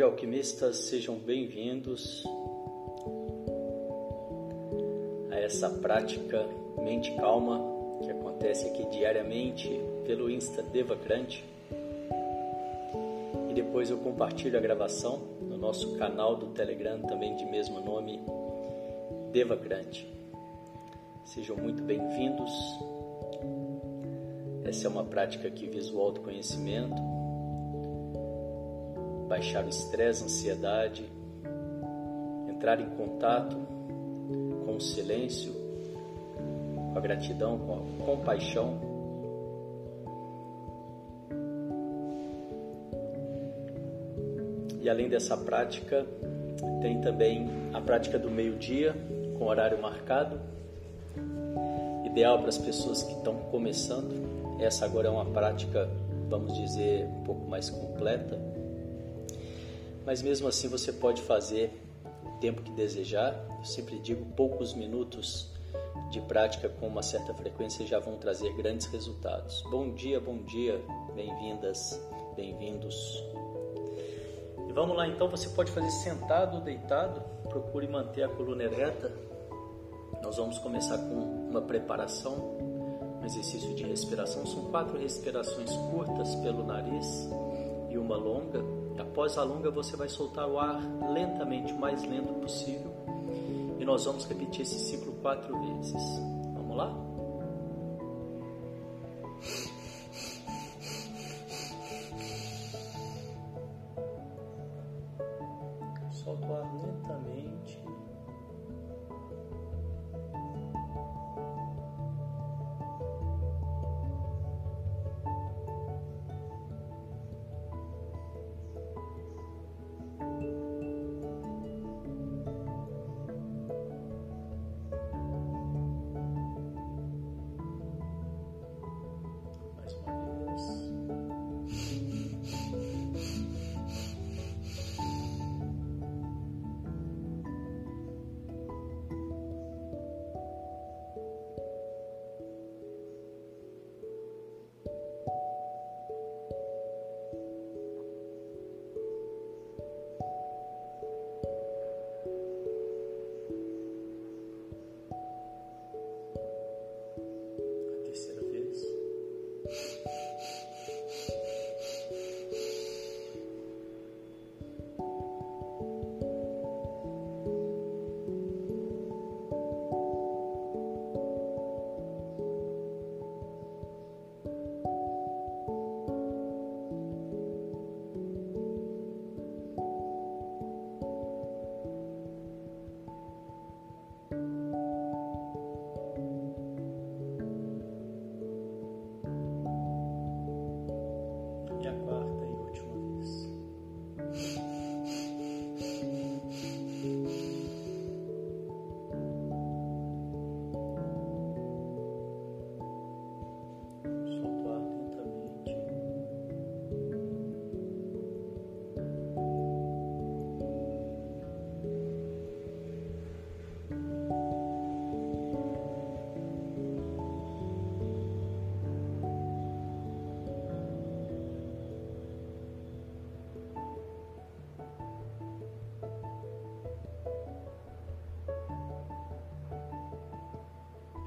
Dia, alquimistas, sejam bem-vindos a essa prática Mente Calma que acontece aqui diariamente pelo Insta Devacrante. E depois eu compartilho a gravação no nosso canal do Telegram, também de mesmo nome, Devacrante. Sejam muito bem-vindos. Essa é uma prática que visa o autoconhecimento baixar o estresse, a ansiedade, entrar em contato com o silêncio, com a gratidão, com a compaixão. E além dessa prática, tem também a prática do meio-dia, com horário marcado, ideal para as pessoas que estão começando. Essa agora é uma prática, vamos dizer, um pouco mais completa mas mesmo assim você pode fazer o tempo que desejar. Eu sempre digo, poucos minutos de prática com uma certa frequência já vão trazer grandes resultados. Bom dia, bom dia, bem-vindas, bem-vindos. E vamos lá então, você pode fazer sentado ou deitado, procure manter a coluna ereta. Nós vamos começar com uma preparação, um exercício de respiração. São quatro respirações curtas pelo nariz e uma longa Após a longa, você vai soltar o ar lentamente, o mais lento possível. E nós vamos repetir esse ciclo quatro vezes. Vamos lá? Solta o ar lentamente.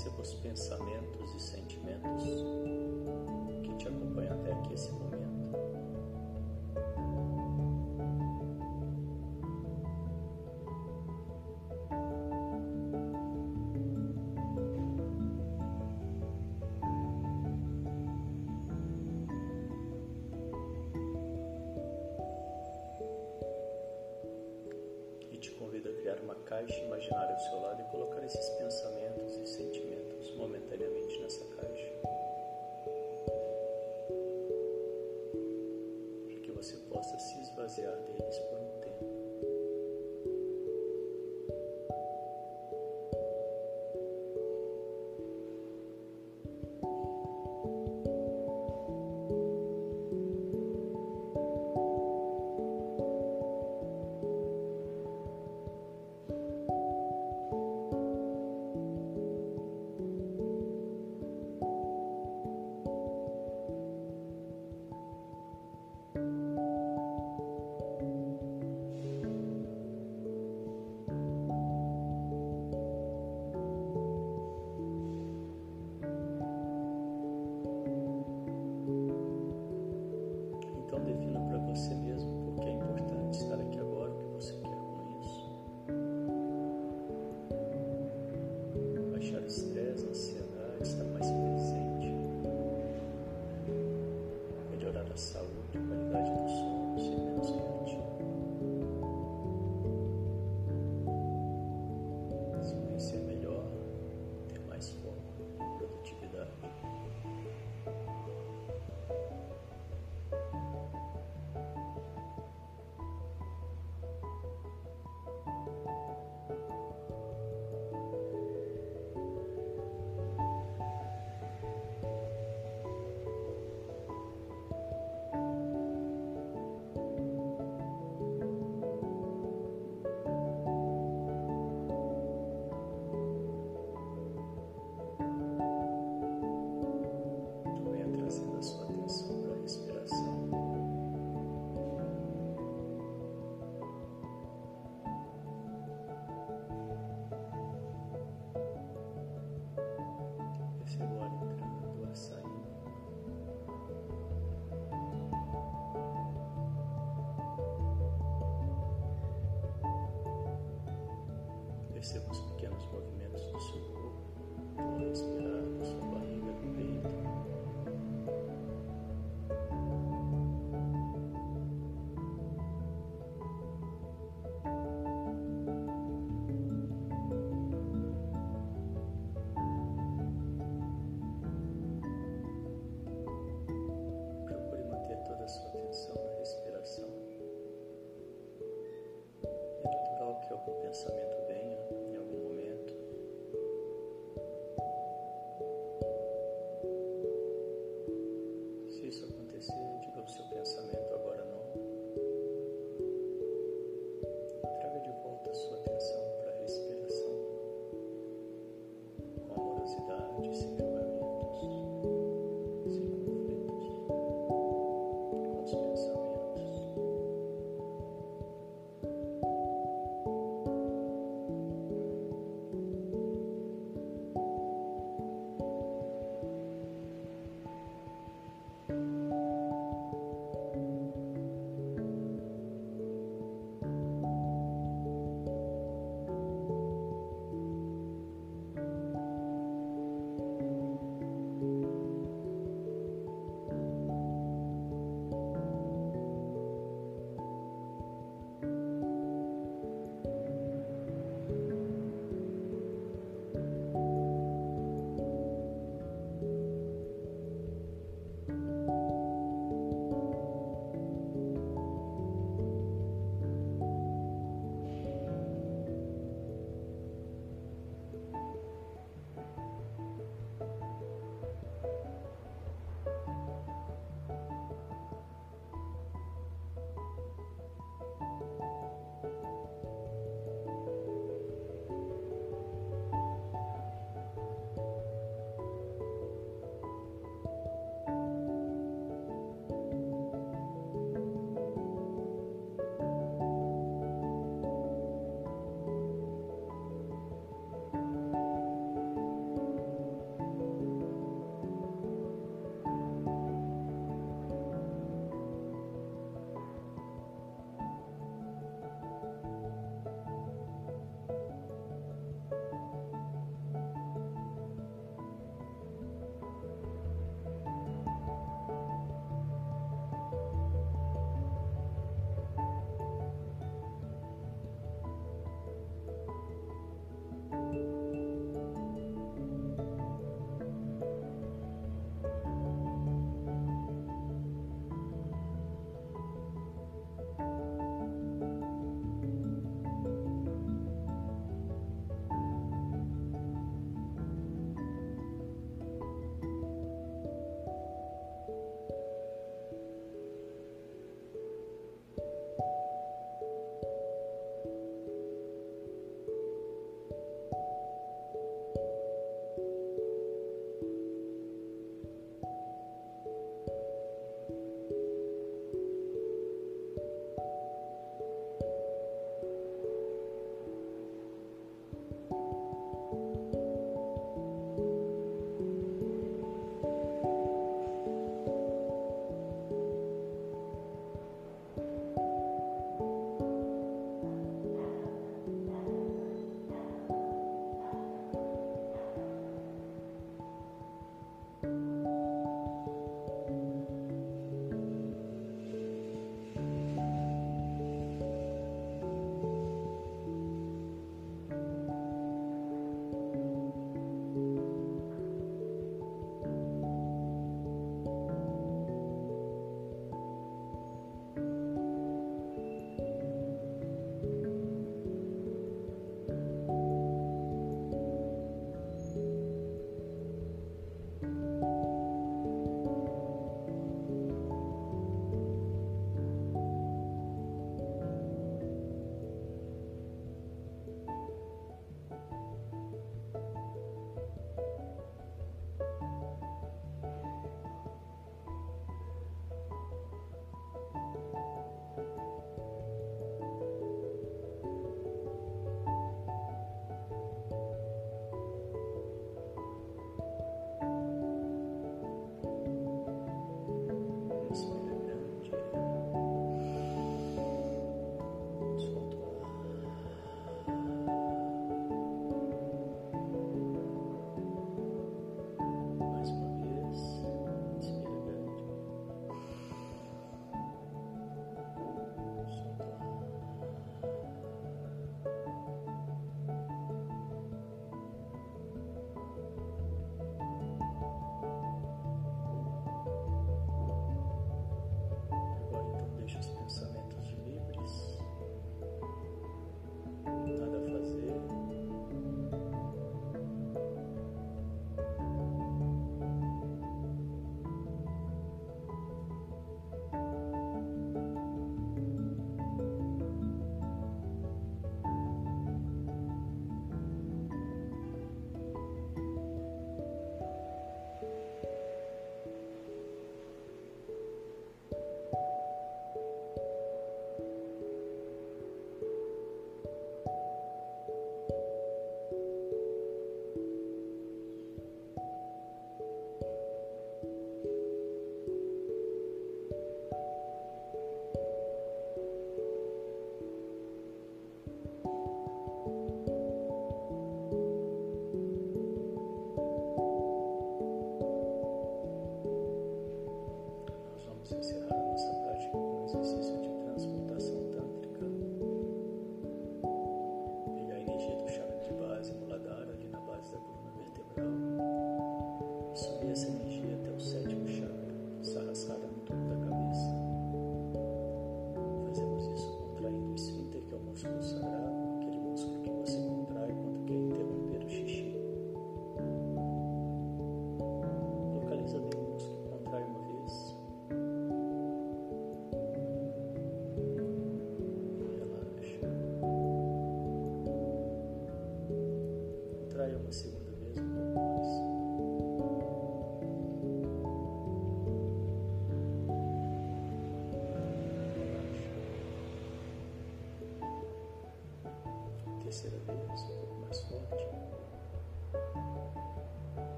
recebos pensamentos e sentimentos que te acompanham até aqui esse momento. e te convido a criar uma caixa imaginária ao seu lado e colocar esses pensamentos. Gracias.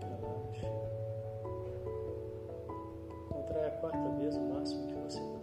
Relaxe. Contrai a quarta vez o máximo que você pode.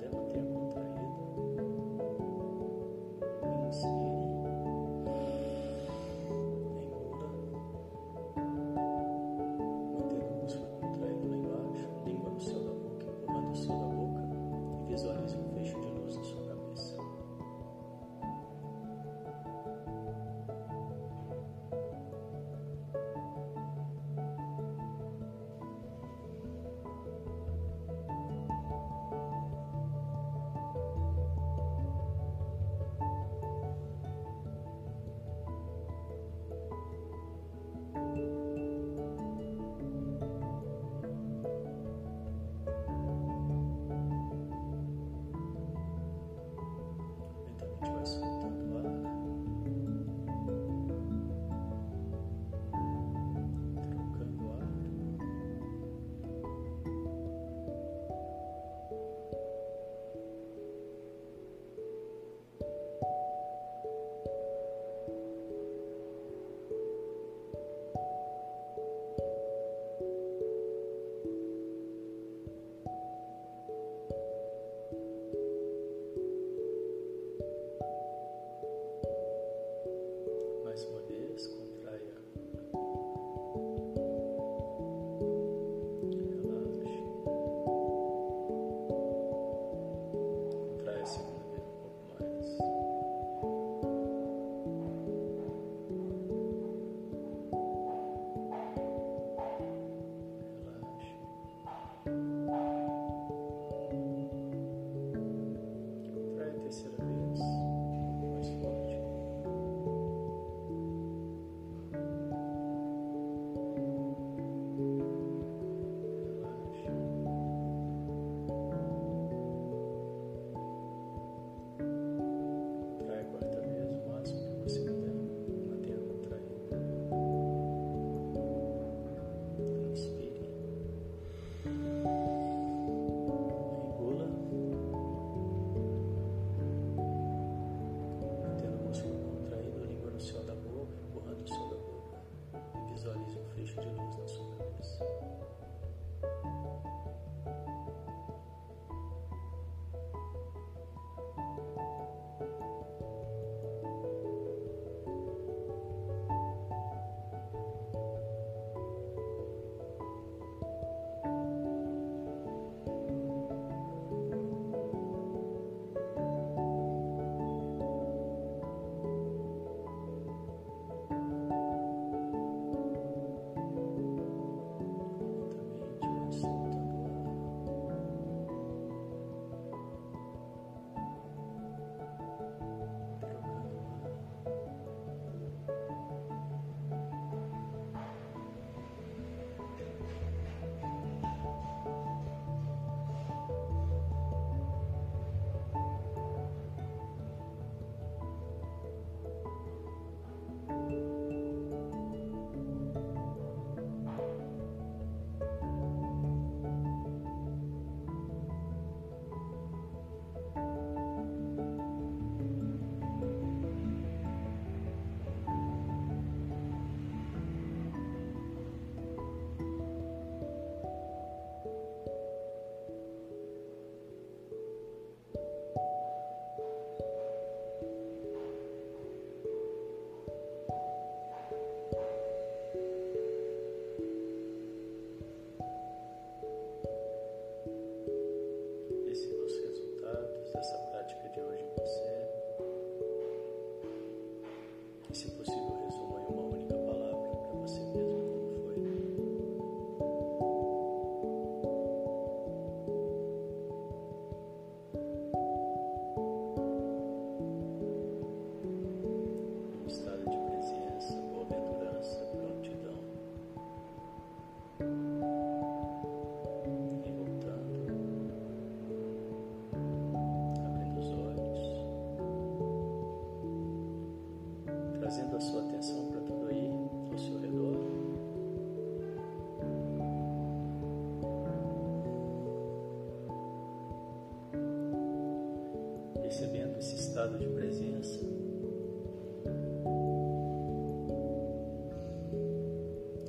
Esse estado de presença.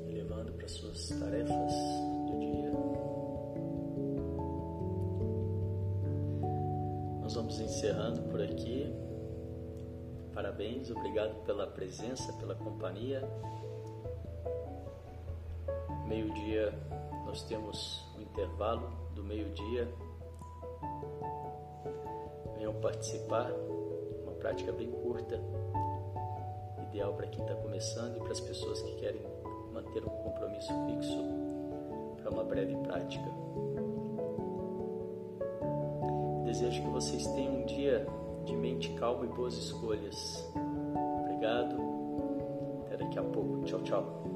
E levando para suas tarefas do dia. Nós vamos encerrando por aqui. Parabéns, obrigado pela presença, pela companhia. Meio-dia, nós temos um intervalo do meio-dia. Participar, uma prática bem curta, ideal para quem está começando e para as pessoas que querem manter um compromisso fixo para uma breve prática. Desejo que vocês tenham um dia de mente calma e boas escolhas. Obrigado. Até daqui a pouco. Tchau, tchau.